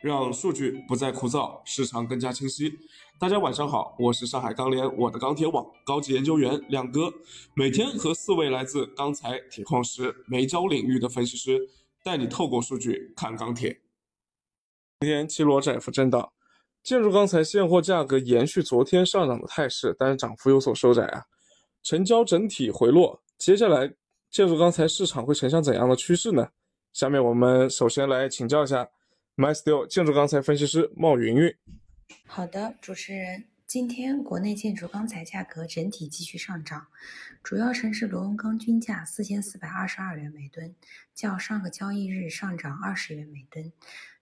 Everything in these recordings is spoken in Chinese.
让数据不再枯燥，市场更加清晰。大家晚上好，我是上海钢联我的钢铁网高级研究员亮哥，每天和四位来自钢材、铁矿石、煤焦领域的分析师，带你透过数据看钢铁。今天七罗窄幅震荡，建筑钢材现货价格延续昨天上涨的态势，但是涨幅有所收窄啊，成交整体回落。接下来建筑钢材市场会呈现怎样的趋势呢？下面我们首先来请教一下 MySteel 建筑钢材分析师冒云云。好的，主持人，今天国内建筑钢材价格整体继续上涨，主要城市螺纹钢均价四千四百二十二元每吨，较上个交易日上涨二十元每吨。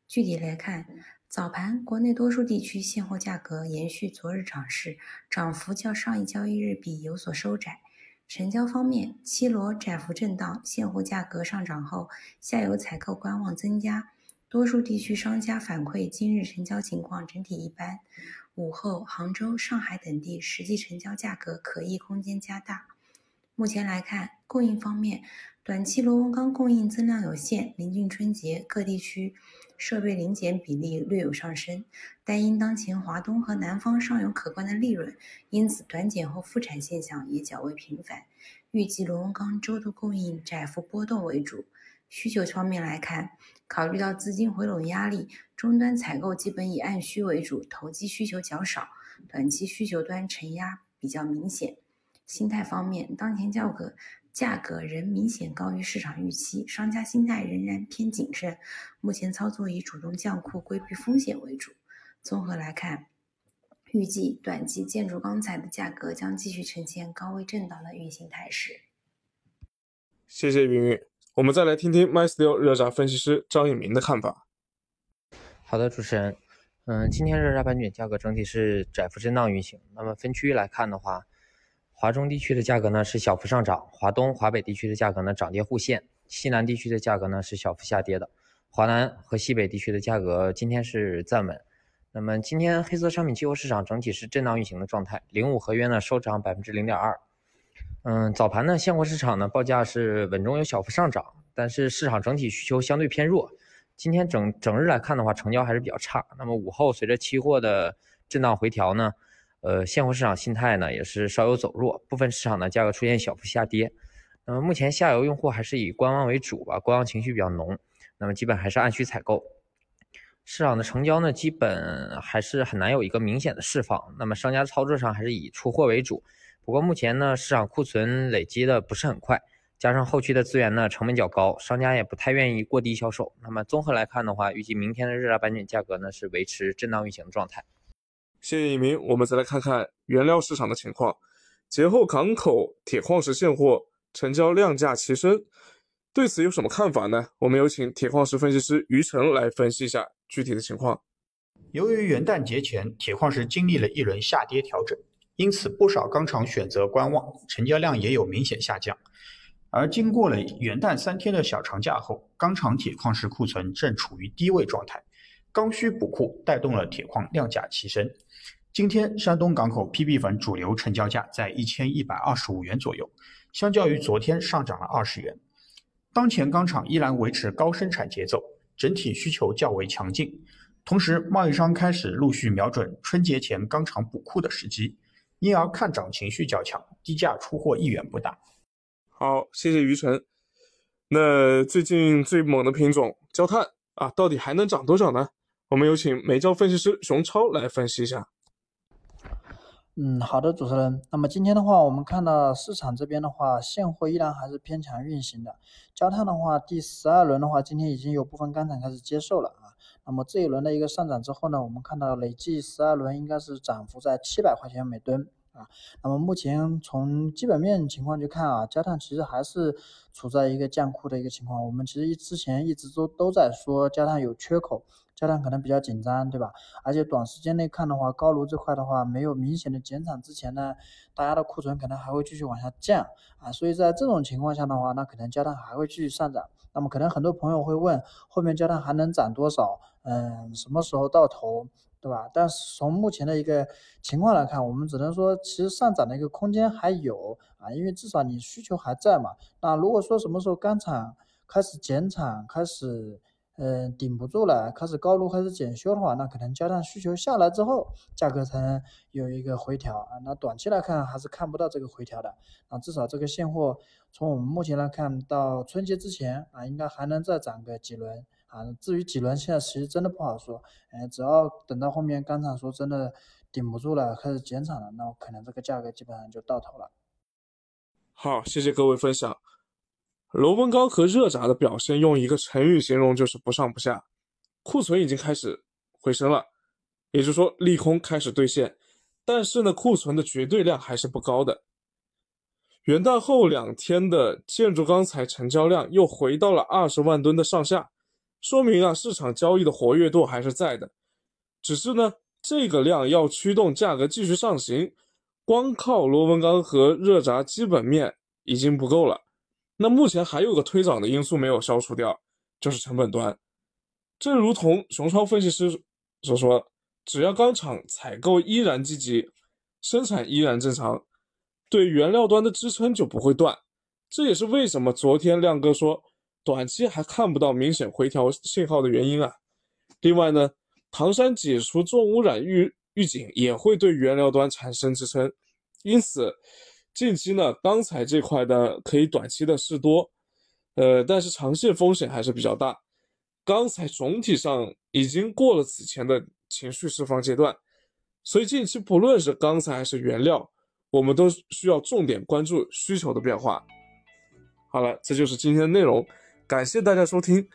具体来看，早盘国内多数地区现货价格延续昨日涨势，涨幅较上一交易日比有所收窄。成交方面，七罗窄幅震荡，现货价格上涨后，下游采购观望增加。多数地区商家反馈，今日成交情况整体一般。午后，杭州、上海等地实际成交价格可议空间加大。目前来看，供应方面，短期螺纹钢供应增量有限，临近春节，各地区设备零检比例略有上升。但因当前华东和南方尚有可观的利润，因此短检后复产现象也较为频繁。预计螺纹钢周度供应窄幅波动为主。需求方面来看，考虑到资金回笼压力，终端采购基本以按需为主，投机需求较少，短期需求端承压比较明显。心态方面，当前价格价格仍明显高于市场预期，商家心态仍然偏谨慎，目前操作以主动降库规避风险为主。综合来看，预计短期建筑钢材的价格将继续呈现高位震荡的运行态势。谢谢云云。我们再来听听 MySteel 热轧分析师张永明的看法。好的，主持人，嗯，今天热轧板卷价格整体是窄幅震荡运行。那么分区域来看的话，华中地区的价格呢是小幅上涨，华东、华北地区的价格呢涨跌互现，西南地区的价格呢是小幅下跌的，华南和西北地区的价格今天是站稳。那么今天黑色商品期货市场整体是震荡运行的状态，零五合约呢收涨百分之零点二。嗯，早盘呢，现货市场呢报价是稳中有小幅上涨，但是市场整体需求相对偏弱。今天整整日来看的话，成交还是比较差。那么午后随着期货的震荡回调呢，呃，现货市场心态呢也是稍有走弱，部分市场呢价格出现小幅下跌。那么目前下游用户还是以观望为主吧，观望情绪比较浓。那么基本还是按需采购，市场的成交呢基本还是很难有一个明显的释放。那么商家操作上还是以出货为主。不过目前呢，市场库存累积的不是很快，加上后期的资源呢成本较高，商家也不太愿意过低销售。那么综合来看的话，预计明天的热轧板卷价格呢是维持震荡运行的状态。谢谢一鸣，我们再来看看原料市场的情况。节后港口铁矿石现货成交量价齐升，对此有什么看法呢？我们有请铁矿石分析师于晨来分析一下具体的情况。由于元旦节前铁矿石经历了一轮下跌调整。因此，不少钢厂选择观望，成交量也有明显下降。而经过了元旦三天的小长假后，钢厂铁矿石库存正处于低位状态，刚需补库带动了铁矿量价齐升。今天，山东港口 PB 粉主流成交价在一千一百二十五元左右，相较于昨天上涨了二十元。当前钢厂依然维持高生产节奏，整体需求较为强劲，同时贸易商开始陆续瞄准春节前钢厂补库的时机。因而看涨情绪较强，低价出货意愿不大。好，谢谢于晨。那最近最猛的品种焦炭啊，到底还能涨多少呢？我们有请煤焦分析师熊超来分析一下。嗯，好的，主持人。那么今天的话，我们看到市场这边的话，现货依然还是偏强运行的。焦炭的话，第十二轮的话，今天已经有部分钢厂开始接受了啊。那么这一轮的一个上涨之后呢，我们看到累计十二轮应该是涨幅在七百块钱每吨。啊。那么目前从基本面情况去看啊，焦炭其实还是处在一个降库的一个情况。我们其实一之前一直都都在说焦炭有缺口，焦炭可能比较紧张，对吧？而且短时间内看的话，高炉这块的话没有明显的减产之前呢，大家的库存可能还会继续往下降啊。所以在这种情况下的话，那可能焦炭还会继续上涨。那么可能很多朋友会问，后面焦炭还能涨多少？嗯，什么时候到头，对吧？但是从目前的一个情况来看，我们只能说，其实上涨的一个空间还有啊，因为至少你需求还在嘛。那如果说什么时候钢厂开始减产，开始嗯，顶不住了，开始高炉开始检修的话，那可能加上需求下来之后，价格才能有一个回调啊。那短期来看还是看不到这个回调的啊，至少这个现货从我们目前来看到春节之前啊，应该还能再涨个几轮啊。至于几轮，现在其实真的不好说，哎，只要等到后面钢厂说真的顶不住了，开始减产了，那可能这个价格基本上就到头了。好，谢谢各位分享。螺纹钢和热轧的表现，用一个成语形容就是不上不下。库存已经开始回升了，也就是说利空开始兑现，但是呢，库存的绝对量还是不高的。元旦后两天的建筑钢材成交量又回到了二十万吨的上下，说明啊，市场交易的活跃度还是在的。只是呢，这个量要驱动价格继续上行。光靠螺纹钢和热轧基本面已经不够了，那目前还有个推涨的因素没有消除掉，就是成本端。正如同熊超分析师所说，只要钢厂采购依然积极，生产依然正常，对原料端的支撑就不会断。这也是为什么昨天亮哥说短期还看不到明显回调信号的原因啊。另外呢，唐山解除重污染预。预警也会对原料端产生支撑，因此近期呢，钢材这块的可以短期的试多，呃，但是长线风险还是比较大。钢材总体上已经过了此前的情绪释放阶段，所以近期不论是钢材还是原料，我们都需要重点关注需求的变化。好了，这就是今天的内容，感谢大家收听，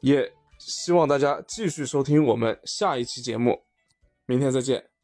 也希望大家继续收听我们下一期节目。明天再见。